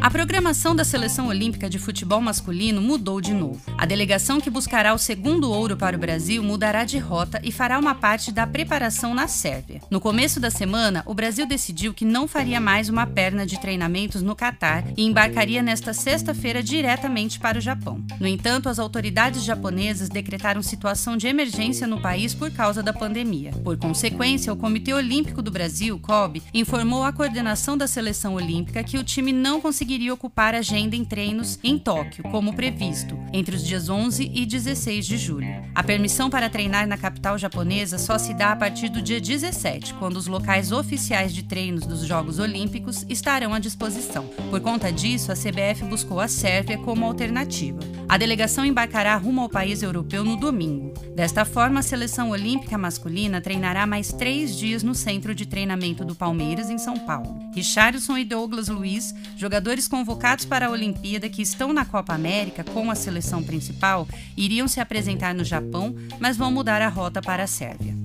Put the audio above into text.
A programação da seleção olímpica de futebol masculino mudou de novo. A delegação que buscará o segundo ouro para o Brasil mudará de rota e fará uma parte da preparação na Sérvia. No começo da semana, o Brasil decidiu que não faria mais uma perna de treinamentos no Catar e embarcaria nesta sexta-feira diretamente para o Japão. No entanto, as autoridades japonesas decretaram situação de emergência no país por causa da pandemia. Por consequência, o Comitê Olímpico do Brasil, COB, informou à coordenação da seleção olímpica que o time não conseguiria ocupar a agenda em treinos em Tóquio, como previsto, entre os dias 11 e 16 de julho. A permissão para treinar na capital japonesa só se dá a partir do dia 17, quando os locais oficiais de treinos dos Jogos Olímpicos estarão à disposição. Por conta disso, a CBF buscou a Sérvia como alternativa. A delegação embarcará rumo ao país europeu no domingo. Desta forma, a seleção olímpica masculina treinará mais três dias no centro de treinamento do Palmeiras, em São Paulo. Richardson e Douglas Luiz, jogadores convocados para a Olimpíada que estão na Copa América com a seleção principal, iriam se apresentar no Japão, mas vão mudar a rota para a Sérvia.